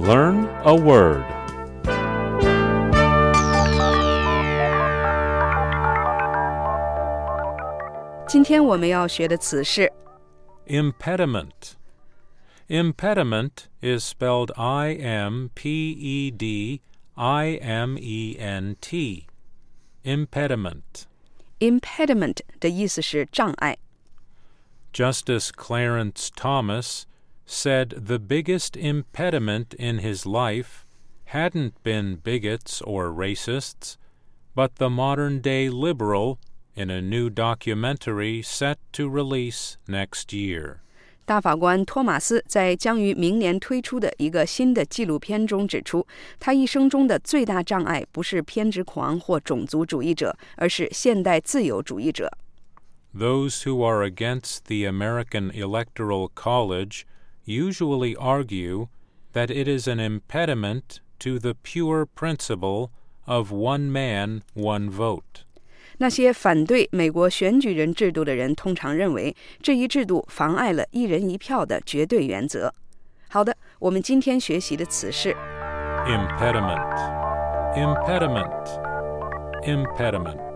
Learn a word. 今天我们要学的词是 Impediment. Impediment is spelled I M P E D I M E N T. Impediment. impediment 的意思是障碍。 Justice Clarence Thomas said the biggest impediment in his life hadn't been bigots or racists, but the modern day liberal in a new documentary set to release next year. 大法官托马斯在将于明年推出的一个新的纪录片中指出，他一生中的最大障碍不是偏执狂或种族主义者，而是现代自由主义者。 Those who are against the American Electoral College usually argue that it is an impediment to the pure principle of one man, one vote. 那些反对美国选举人制度的人通常认为，这一制度妨碍了一人一票的绝对原则。好的，我们今天学习的词是 Impediment. Impediment. Impediment.